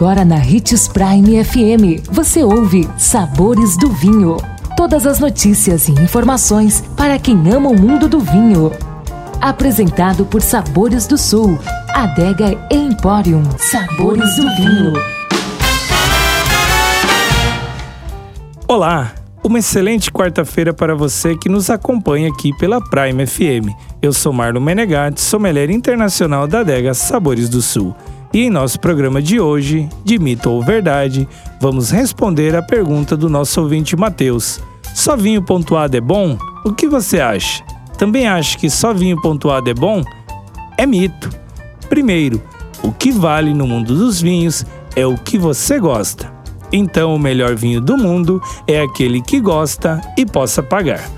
Agora na Ritz Prime FM, você ouve Sabores do Vinho. Todas as notícias e informações para quem ama o mundo do vinho. Apresentado por Sabores do Sul, Adega Emporium. Sabores do Vinho. Olá, uma excelente quarta-feira para você que nos acompanha aqui pela Prime FM. Eu sou Marlon Menegatti, sommelier internacional da adega Sabores do Sul. E em nosso programa de hoje, de mito ou verdade, vamos responder a pergunta do nosso ouvinte Matheus. Só vinho pontuado é bom? O que você acha? Também acha que só vinho pontuado é bom? É mito. Primeiro, o que vale no mundo dos vinhos é o que você gosta. Então, o melhor vinho do mundo é aquele que gosta e possa pagar.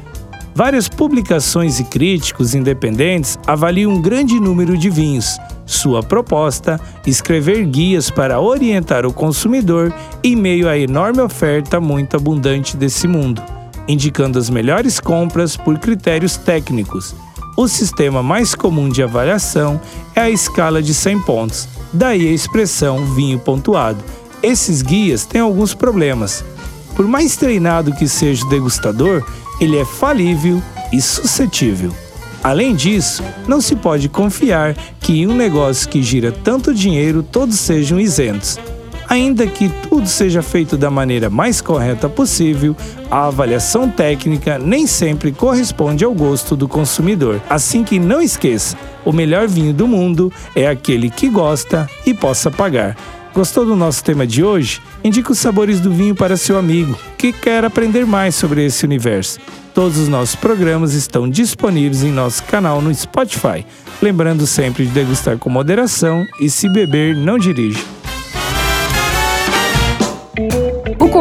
Várias publicações e críticos independentes avaliam um grande número de vinhos. Sua proposta: escrever guias para orientar o consumidor em meio à enorme oferta muito abundante desse mundo, indicando as melhores compras por critérios técnicos. O sistema mais comum de avaliação é a escala de 100 pontos, daí a expressão vinho pontuado esses guias têm alguns problemas. Por mais treinado que seja o degustador, ele é falível e suscetível. Além disso, não se pode confiar que em um negócio que gira tanto dinheiro todos sejam isentos. Ainda que tudo seja feito da maneira mais correta possível, a avaliação técnica nem sempre corresponde ao gosto do consumidor. Assim que não esqueça, o melhor vinho do mundo é aquele que gosta e possa pagar. Gostou do nosso tema de hoje? Indique os sabores do vinho para seu amigo que quer aprender mais sobre esse universo. Todos os nossos programas estão disponíveis em nosso canal no Spotify. Lembrando sempre de degustar com moderação e se beber, não dirija.